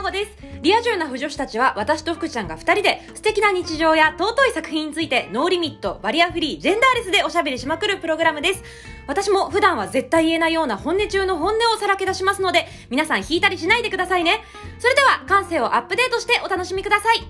まです。リア充な腐女子たちは私と福ちゃんが二人で素敵な日常や尊い作品についてノーリミット、バリアフリー、ジェンダーレスでおしゃべりしまくるプログラムです。私も普段は絶対言えないような本音中の本音をさらけ出しますので、皆さん引いたりしないでくださいね。それでは感性をアップデートしてお楽しみください。